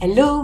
Hello,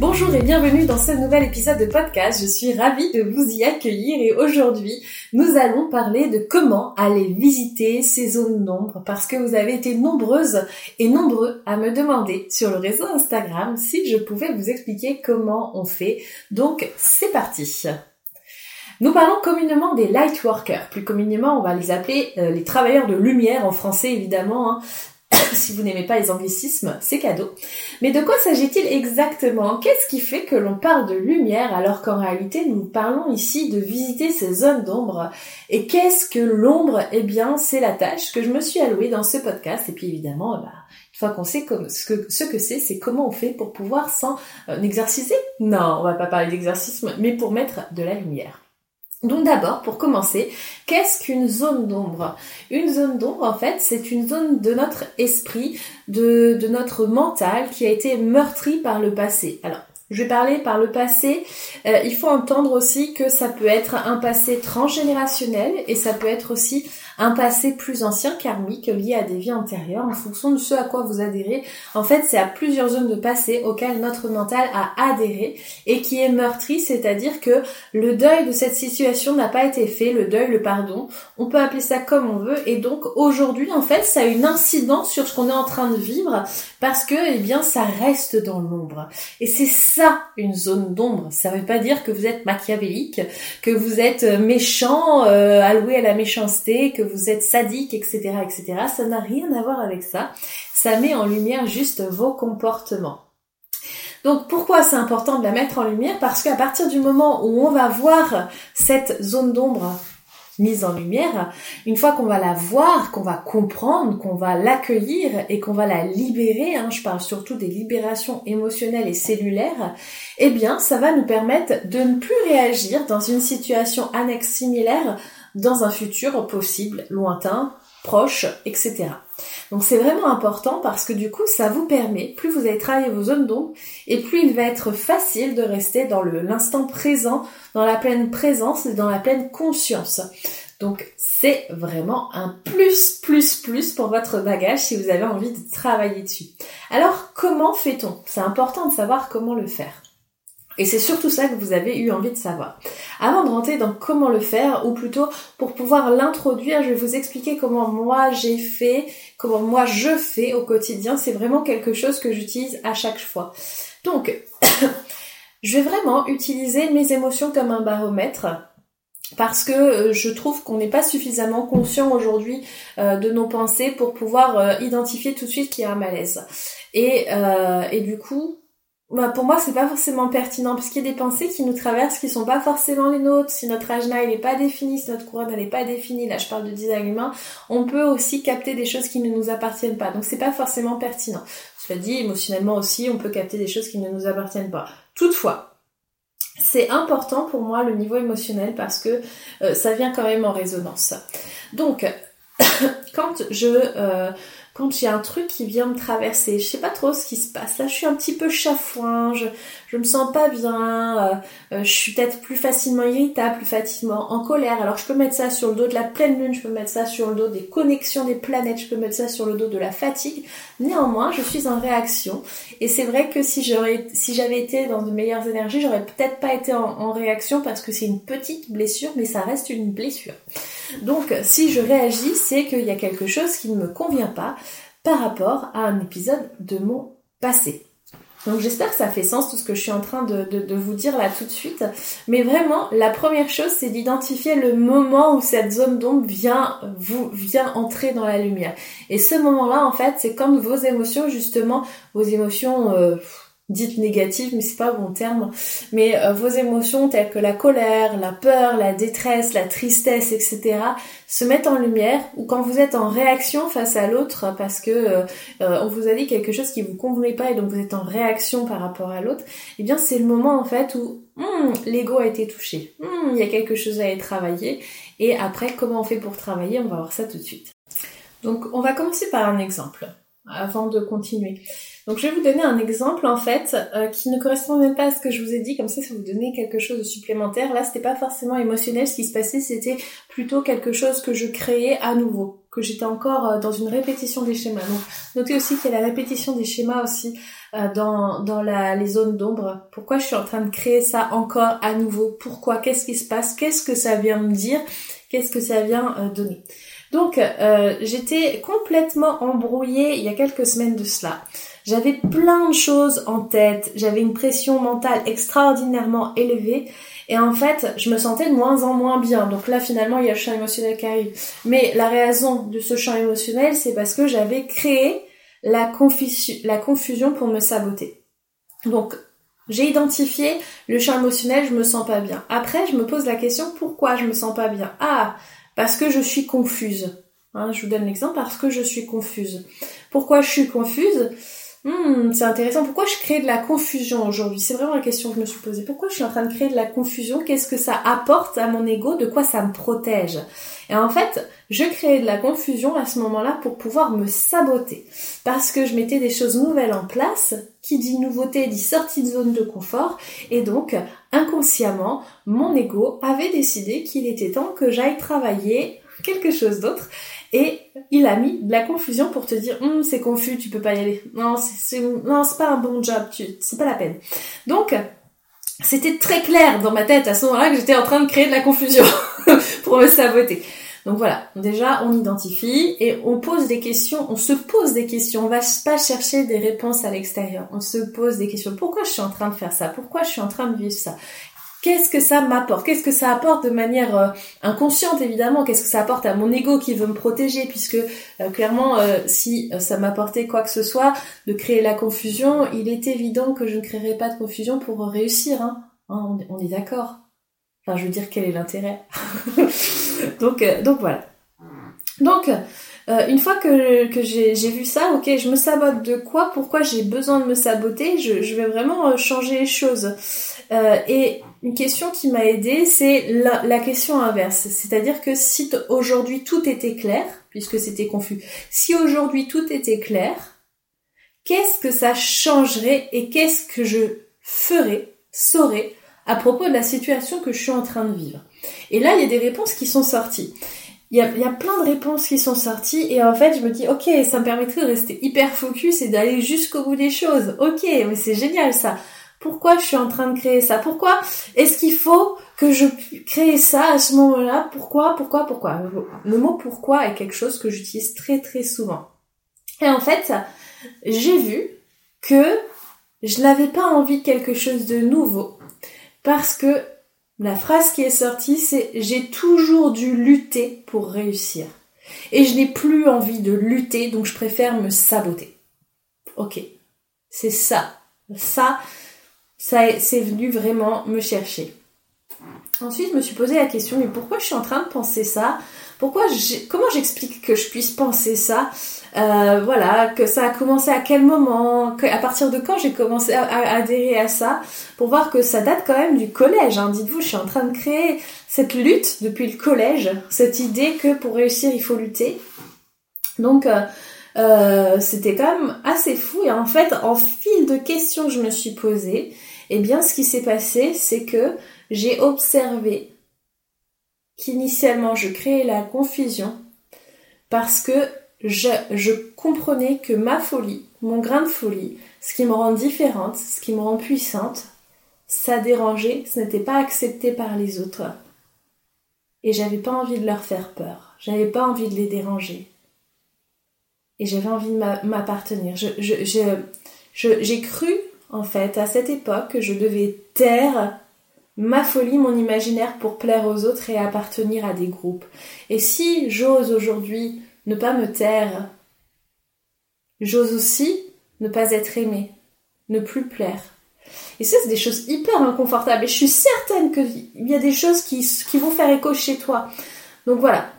Bonjour et bienvenue dans ce nouvel épisode de podcast. Je suis ravie de vous y accueillir et aujourd'hui, nous allons parler de comment aller visiter ces zones d'ombre parce que vous avez été nombreuses et nombreux à me demander sur le réseau Instagram si je pouvais vous expliquer comment on fait. Donc, c'est parti. Nous parlons communément des light workers. Plus communément, on va les appeler euh, les travailleurs de lumière en français évidemment. Hein. si vous n'aimez pas les anglicismes, c'est cadeau. Mais de quoi s'agit-il exactement? Qu'est-ce qui fait que l'on parle de lumière alors qu'en réalité nous parlons ici de visiter ces zones d'ombre? Et qu'est-ce que l'ombre? Eh bien, c'est la tâche que je me suis allouée dans ce podcast. Et puis évidemment, bah, une fois qu'on sait ce que ce que c'est, c'est comment on fait pour pouvoir s'en euh, exercicer. Non, on va pas parler d'exercice, mais pour mettre de la lumière. Donc d'abord, pour commencer, qu'est-ce qu'une zone d'ombre? Une zone d'ombre, en fait, c'est une zone de notre esprit, de, notre mental qui a été meurtri par le passé. Alors, je vais parler par le passé. Euh, il faut entendre aussi que ça peut être un passé transgénérationnel et ça peut être aussi un passé plus ancien karmique lié à des vies antérieures en fonction de ce à quoi vous adhérez. En fait, c'est à plusieurs zones de passé auxquelles notre mental a adhéré et qui est meurtri, c'est-à-dire que le deuil de cette situation n'a pas été fait, le deuil, le pardon, on peut appeler ça comme on veut et donc aujourd'hui, en fait, ça a une incidence sur ce qu'on est en train de vivre parce que, eh bien, ça reste dans l'ombre. Et c'est ça, une zone d'ombre. Ça veut pas dire que vous êtes machiavélique, que vous êtes méchant, euh, alloué à la méchanceté, que vous êtes sadique, etc., etc. Ça n'a rien à voir avec ça. Ça met en lumière juste vos comportements. Donc pourquoi c'est important de la mettre en lumière? Parce qu'à partir du moment où on va voir cette zone d'ombre mise en lumière, une fois qu'on va la voir, qu'on va comprendre, qu'on va l'accueillir et qu'on va la libérer, hein, je parle surtout des libérations émotionnelles et cellulaires, eh bien ça va nous permettre de ne plus réagir dans une situation annexe similaire dans un futur possible, lointain, proche, etc. Donc c'est vraiment important parce que du coup ça vous permet, plus vous allez travailler vos zones d'ombre, et plus il va être facile de rester dans l'instant présent, dans la pleine présence et dans la pleine conscience. Donc c'est vraiment un plus, plus, plus pour votre bagage si vous avez envie de travailler dessus. Alors comment fait-on? C'est important de savoir comment le faire. Et c'est surtout ça que vous avez eu envie de savoir. Avant de rentrer dans comment le faire, ou plutôt pour pouvoir l'introduire, je vais vous expliquer comment moi j'ai fait, comment moi je fais au quotidien. C'est vraiment quelque chose que j'utilise à chaque fois. Donc, je vais vraiment utiliser mes émotions comme un baromètre parce que euh, je trouve qu'on n'est pas suffisamment conscient aujourd'hui euh, de nos pensées pour pouvoir euh, identifier tout de suite qu'il y a un malaise. Et, et du coup, bah, pour moi, c'est pas forcément pertinent parce qu'il y a des pensées qui nous traversent qui sont pas forcément les nôtres. Si notre ajna il est pas défini, si notre couronne elle est pas définie, là je parle de design humain, on peut aussi capter des choses qui ne nous appartiennent pas. Donc c'est pas forcément pertinent. Cela dit, émotionnellement aussi, on peut capter des choses qui ne nous appartiennent pas. Toutefois, c'est important pour moi le niveau émotionnel parce que euh, ça vient quand même en résonance. Donc, quand je euh, quand j'ai un truc qui vient me traverser, je sais pas trop ce qui se passe. Là, je suis un petit peu chafouin, je, je me sens pas bien, euh, euh, je suis peut-être plus facilement irritable, plus facilement en colère. Alors, je peux mettre ça sur le dos de la pleine lune, je peux mettre ça sur le dos des connexions des planètes, je peux mettre ça sur le dos de la fatigue. Néanmoins, je suis en réaction. Et c'est vrai que si j'aurais, si j'avais été dans de meilleures énergies, j'aurais peut-être pas été en, en réaction parce que c'est une petite blessure, mais ça reste une blessure. Donc, si je réagis, c'est qu'il y a quelque chose qui ne me convient pas par rapport à un épisode de mon passé. Donc j'espère que ça fait sens tout ce que je suis en train de, de, vous dire là tout de suite. Mais vraiment, la première chose, c'est d'identifier le moment où cette zone d'ombre vient vous vient entrer dans la lumière. Et ce moment-là, en fait, c'est quand vos émotions, justement, vos émotions euh, dites négatives, mais c'est pas bon terme, mais euh, vos émotions telles que la colère, la peur, la détresse, la tristesse, etc. se mettent en lumière ou quand vous êtes en réaction face à l'autre parce que euh, euh, on vous a dit quelque chose qui vous convenait pas et donc vous êtes en réaction par rapport à l'autre, eh bien c'est le moment en fait où hmm, l'ego a été touché, hmm, il y a quelque chose à être travaillé et après comment on fait pour travailler, on va voir ça tout de suite. Donc on va commencer par un exemple avant de continuer. Donc je vais vous donner un exemple en fait euh, qui ne correspond même pas à ce que je vous ai dit, comme ça ça vous donner quelque chose de supplémentaire. Là c'était pas forcément émotionnel ce qui se passait, c'était plutôt quelque chose que je créais à nouveau, que j'étais encore euh, dans une répétition des schémas. Donc notez aussi qu'il y a la répétition des schémas aussi euh, dans, dans la, les zones d'ombre. Pourquoi je suis en train de créer ça encore à nouveau? Pourquoi? Qu'est-ce qui se passe? Qu'est-ce que ça vient me dire? Qu'est-ce que ça vient donner? Donc euh, j'étais complètement embrouillée il y a quelques semaines de cela. J'avais plein de choses en tête, j'avais une pression mentale extraordinairement élevée et en fait je me sentais de moins en moins bien. Donc là finalement il y a le champ émotionnel qui arrive. Mais la raison de ce champ émotionnel c'est parce que j'avais créé la, la confusion pour me saboter. Donc j'ai identifié le champ émotionnel, je me sens pas bien. Après, je me pose la question pourquoi je me sens pas bien? Ah, parce que je suis confuse. Hein, je vous donne l'exemple parce que je suis confuse. Pourquoi je suis confuse? Hmm, C'est intéressant. Pourquoi je crée de la confusion aujourd'hui? C'est vraiment la question que je me suis posée. Pourquoi je suis en train de créer de la confusion? Qu'est-ce que ça apporte à mon ego? De quoi ça me protège? Et en fait, je créais de la confusion à ce moment-là pour pouvoir me saboter. Parce que je mettais des choses nouvelles en place. Qui dit nouveauté dit sortie de zone de confort. Et donc, inconsciemment, mon ego avait décidé qu'il était temps que j'aille travailler quelque chose d'autre. Et il a mis de la confusion pour te dire hum, c'est confus, tu peux pas y aller. Non, c'est non, c'est pas un bon job, c'est pas la peine. Donc c'était très clair dans ma tête à ce moment-là que j'étais en train de créer de la confusion pour me saboter. Donc voilà, déjà on identifie et on pose des questions, on se pose des questions, on va pas chercher des réponses à l'extérieur, on se pose des questions. Pourquoi je suis en train de faire ça? Pourquoi je suis en train de vivre ça? Qu'est-ce que ça m'apporte? Qu'est-ce que ça apporte de manière euh, inconsciente évidemment? Qu'est-ce que ça apporte à mon ego qui veut me protéger? Puisque euh, clairement, euh, si ça m'apportait quoi que ce soit de créer la confusion, il est évident que je ne créerai pas de confusion pour réussir. Hein. Hein, on est d'accord. Enfin, je veux dire, quel est l'intérêt? Donc, donc voilà. Donc, une fois que, j'ai vu ça, ok, je me sabote de quoi? Pourquoi j'ai besoin de me saboter? Je, vais vraiment changer les choses. et une question qui m'a aidée, c'est la, question inverse. C'est-à-dire que si aujourd'hui tout était clair, puisque c'était confus, si aujourd'hui tout était clair, qu'est-ce que ça changerait et qu'est-ce que je ferais, saurais à propos de la situation que je suis en train de vivre? Et là, il y a des réponses qui sont sorties. Il y, a, plein de réponses qui sont sorties et en fait je me dis ok ça me permettrait de rester hyper focus et d'aller jusqu'au bout des choses. Ok mais c'est génial ça. Pourquoi je suis en train de créer ça? Pourquoi est-ce qu'il faut que je crée ça à ce moment-là? Pourquoi Pourquoi Pourquoi? Le mot pourquoi est quelque chose que j'utilise très très souvent. Et en fait, j'ai vu que je n'avais pas envie de quelque chose de nouveau parce que la phrase qui est sortie c'est j'ai toujours dû lutter pour réussir. Et je n'ai plus envie de lutter donc je préfère me saboter. Ok. C'est ça. Ça, ça c'est venu vraiment me chercher. Ensuite, je me suis posé la question, mais pourquoi je suis en train de penser ça? Pourquoi comment j'explique que je puisse penser ça? Euh, Voilà, que ça a commencé à quel moment? À partir de quand j'ai commencé à, adhérer à ça? Pour voir que ça date quand même du collège. Hein. Dites-vous, je suis en train de créer cette lutte depuis le collège, cette idée que pour réussir, il faut lutter. Donc, euh, euh, c'était quand même assez fou. Et en fait, en fil de questions, je me suis posée eh bien, ce qui s'est passé, c'est que j'ai observé qu'initialement je créais la confusion parce que je, comprenais que ma folie, mon grain de folie, ce qui me rend différente, ce qui me rend puissante, ça dérangeait, ce n'était pas accepté par les autres. Et j'avais pas envie de leur faire peur, j'avais pas envie de les déranger. et j'avais envie de m'appartenir. J'ai cru, en fait, à cette époque, que je devais taire ma folie, mon imaginaire pour plaire aux autres et appartenir à des groupes. Et si j'ose aujourd'hui ne pas me taire, j'ose aussi ne pas être aimée, ne plus plaire. Et ça, c'est des choses hyper inconfortables. Et je suis certaine qu'il y a des choses qui, qui vont faire écho chez toi. Donc voilà,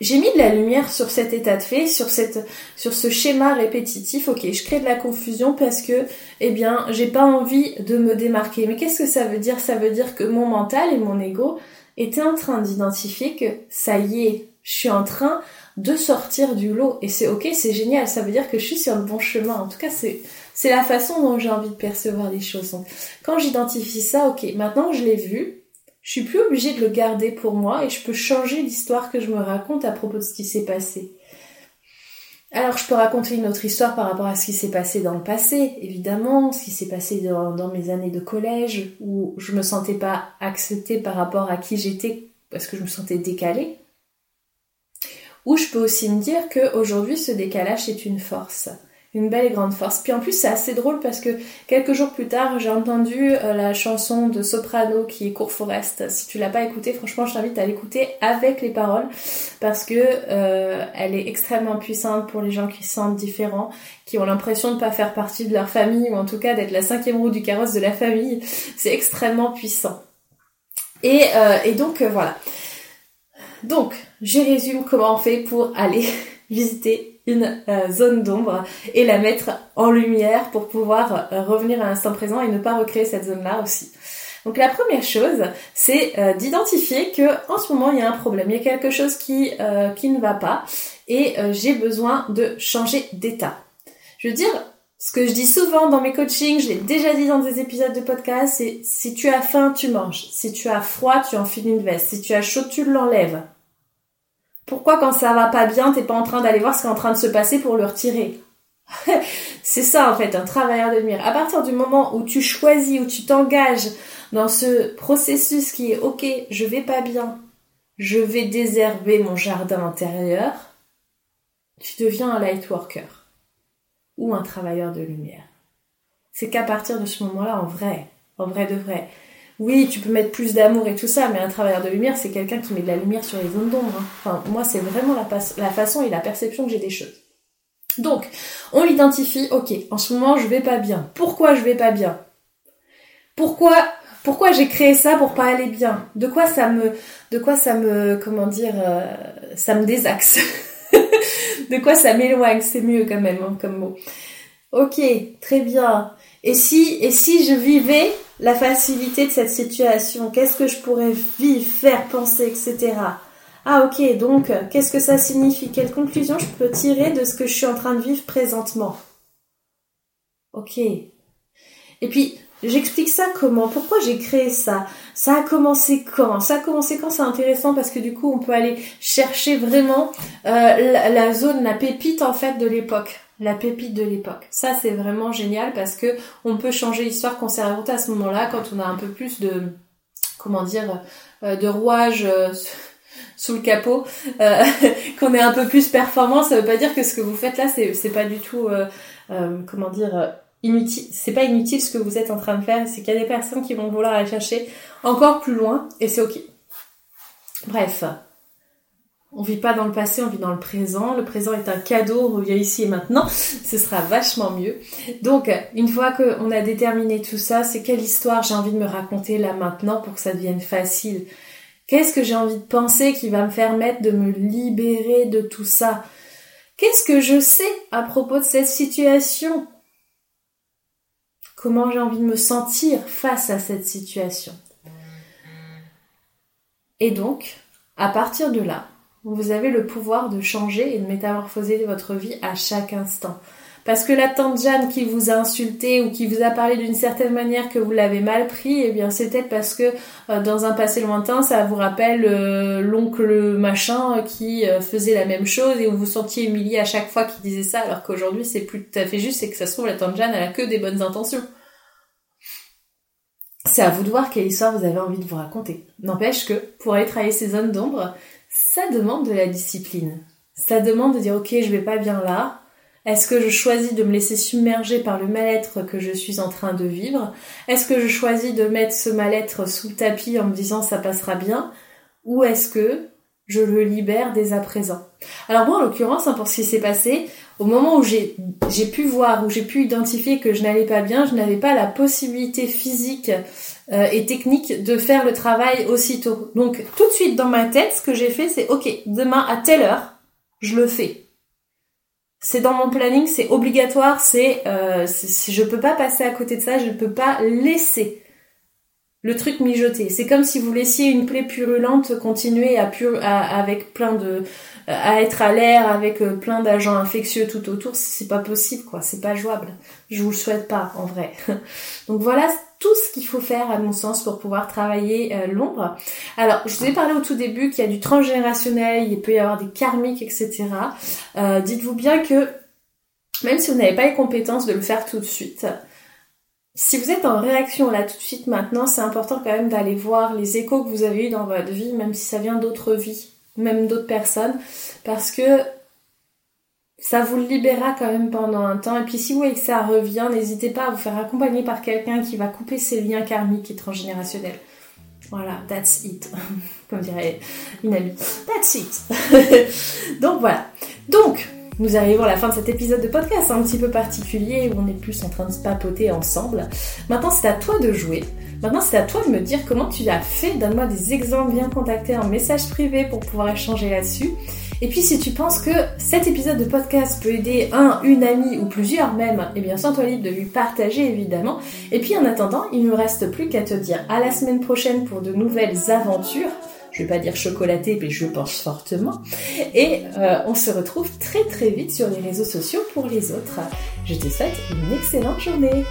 j'ai mis de la lumière sur cet état de fait, sur cette, sur ce schéma répétitif. Ok, je crée de la confusion parce que, eh bien, j'ai pas envie de me démarquer. Mais qu'est-ce que ça veut dire? Ça veut dire que mon mental et mon ego étaient en train d'identifier que ça y est, je suis en train de sortir du lot. Et c'est ok, c'est génial. Ça veut dire que je suis sur le bon chemin. En tout cas, c'est, c'est la façon dont j'ai envie de percevoir les choses. Quand j'identifie ça, ok, maintenant je l'ai vu, je suis plus obligée de le garder pour moi et je peux changer l'histoire que je me raconte à propos de ce qui s'est passé. Alors je peux raconter une autre histoire par rapport à ce qui s'est passé dans le passé, évidemment, ce qui s'est passé dans, mes années de collège où je me sentais pas acceptée par rapport à qui j'étais parce que je me sentais décalée. Ou je peux aussi me dire qu'aujourd'hui ce décalage est une force une belle et grande force. Puis en plus, c'est assez drôle parce que quelques jours plus tard, j'ai entendu euh, la chanson de Soprano qui est Court Forest. Si tu l'as pas écoutée, franchement, je t'invite à l'écouter avec les paroles parce que euh, elle est extrêmement puissante pour les gens qui se sentent différents, qui ont l'impression de pas faire partie de leur famille ou en tout cas d'être la cinquième roue du carrosse de la famille. C'est extrêmement puissant. Et, euh, donc voilà. Donc, je résume comment on fait pour aller visiter une euh, zone d'ombre et la mettre en lumière pour pouvoir euh, revenir à l'instant présent et ne pas recréer cette zone-là aussi. Donc la première chose, c'est euh, d'identifier que en ce moment il y a un problème, il y a quelque chose qui qui ne va pas et j'ai besoin de changer d'état. Je veux dire, ce que je dis souvent dans mes coachings, je l'ai déjà dit dans des épisodes de podcast, c'est si tu as faim, tu manges. Si tu as froid, tu enfiles une veste. Si tu as chaud, tu l'enlèves. Pourquoi quand ça va pas bien, t'es pas en train d'aller voir ce qui est en train de se passer pour le retirer C'est ça en fait, un travailleur de lumière. À partir du moment où tu choisis, où tu t'engages dans ce processus qui est ok, je vais pas bien, je vais désherber mon jardin intérieur, tu deviens un light worker ou un travailleur de lumière. C'est qu'à partir de ce moment-là, en vrai, en vrai de vrai, oui, tu peux mettre plus d'amour et tout ça, mais un travailleur de lumière, c'est quelqu'un qui met de la lumière sur les zones d'ombre. Hein. Enfin, moi, c'est vraiment la, façon et la perception que j'ai des choses. Donc, on l'identifie, ok, en ce moment, je vais pas bien. Pourquoi je vais pas bien? Pourquoi pourquoi j'ai créé ça pour pas aller bien? De quoi ça me de quoi ça me comment dire euh, ça me désaxe? De quoi ça m'éloigne, c'est mieux quand même hein, comme mot. OK, très bien. Et si et si je vivais la facilité de cette situation, qu'est-ce que je pourrais vivre, faire, penser, etc. Ah ok, donc qu'est-ce que ça signifie? Quelle conclusion je peux tirer de ce que je suis en train de vivre présentement? Ok. Et puis, j'explique ça comment? Pourquoi j'ai créé ça? Ça a commencé quand? Ça a commencé quand? C'est intéressant parce que du coup, on peut aller chercher vraiment euh, la zone, la pépite en fait de l'époque la pépite de l'époque. Ça c'est vraiment génial parce que on peut changer l'histoire qu'on s'est racontée à ce moment-là quand on a un peu plus de comment dire euh, de rouage euh, sous le capot, euh, qu'on est un peu plus performant. Ça veut pas dire que ce que vous faites là c'est pas du tout comment dire inutile. C'est pas inutile ce que vous êtes en train de faire. C'est qu'il y a des personnes qui vont vouloir aller chercher encore plus loin et c'est ok. Bref, on vit pas dans le passé, on vit dans le présent. Le présent est un cadeau, on revient ici et maintenant. Ce sera vachement mieux. Donc, une fois qu'on a déterminé tout ça, c'est quelle histoire j'ai envie de me raconter là maintenant pour que ça devienne facile? Qu'est-ce que j'ai envie de penser qui va me permettre de me libérer de tout ça? Qu'est-ce que je sais à propos de cette situation? Comment j'ai envie de me sentir face à cette situation? Et donc, à partir de là, vous avez le pouvoir de changer et de métamorphoser votre vie à chaque instant. Parce que la tante Jeanne qui vous a insulté ou qui vous a parlé d'une certaine manière que vous l'avez mal pris, eh bien c'est peut-être parce que euh, dans un passé lointain, ça vous rappelle euh, l'oncle machin qui euh, faisait la même chose et où vous sentiez humilié à chaque fois qu'il disait ça, alors qu'aujourd'hui c'est plus tout à fait juste, c'est que ça se trouve la tante Jeanne elle a que des bonnes intentions. C'est à vous de voir quelle histoire vous avez envie de vous raconter. N'empêche que pour aller travailler ces zones d'ombre, ça demande de la discipline. Ça demande de dire ok, je vais pas bien là. Est-ce que je choisis de me laisser submerger par le mal-être que je suis en train de vivre? Est-ce que je choisis de mettre ce mal-être sous le tapis en me disant ça passera bien? Ou est-ce que je le libère dès à présent? Alors moi, en l'occurrence, hein, pour ce qui s'est passé, au moment où j'ai pu voir, où j'ai pu identifier que je n'allais pas bien, je n'avais pas la possibilité physique euh, et technique de faire le travail aussitôt. Donc tout de suite dans ma tête, ce que j'ai fait, c'est ok, demain à telle heure, je le fais. C'est dans mon planning, c'est obligatoire, c'est euh, je peux pas passer à côté de ça, je ne peux pas laisser le truc mijoté. C'est comme si vous laissiez une plaie purulente continuer à, avec plein de à être à l'air avec euh, plein d'agents infectieux tout autour, c'est pas possible quoi, c'est pas jouable. Je vous le souhaite pas en vrai. Donc voilà tout ce qu'il faut faire à mon sens pour pouvoir travailler euh, l'ombre. Alors, je vous ai parlé au tout début qu'il y a du transgénérationnel, il peut y avoir des karmiques, etc. Euh, dites-vous bien que même si vous n'avez pas les compétences de le faire tout de suite, si vous êtes en réaction là tout de suite maintenant, c'est important quand même d'aller voir les échos que vous avez eu dans votre vie, même si ça vient d'autres vies, même d'autres personnes, parce que ça vous libérera quand même pendant un temps. Et puis si vous voyez que ça revient, n'hésitez pas à vous faire accompagner par quelqu'un qui va couper ces liens karmiques et transgénérationnels. Voilà, that's it. Comme dirait une amie. That's it. Donc voilà. Donc, nous arrivons à la fin de cet épisode de podcast un petit peu particulier où on est plus en train de se papoter ensemble. Maintenant, c'est à toi de jouer. Maintenant, c'est à toi de me dire comment tu as fait. Donne-moi des exemples, viens contacter en message privé pour pouvoir échanger là-dessus. Et puis, si tu penses que cet épisode de podcast peut aider un, une amie ou plusieurs même, eh bien, sens-toi libre de lui partager évidemment. Et puis, en attendant, il ne me reste plus qu'à te dire à la semaine prochaine pour de nouvelles aventures je vais pas dire chocolaté, mais je pense fortement. Et euh, on se retrouve très très vite sur les réseaux sociaux pour les autres. Je te souhaite une excellente journée.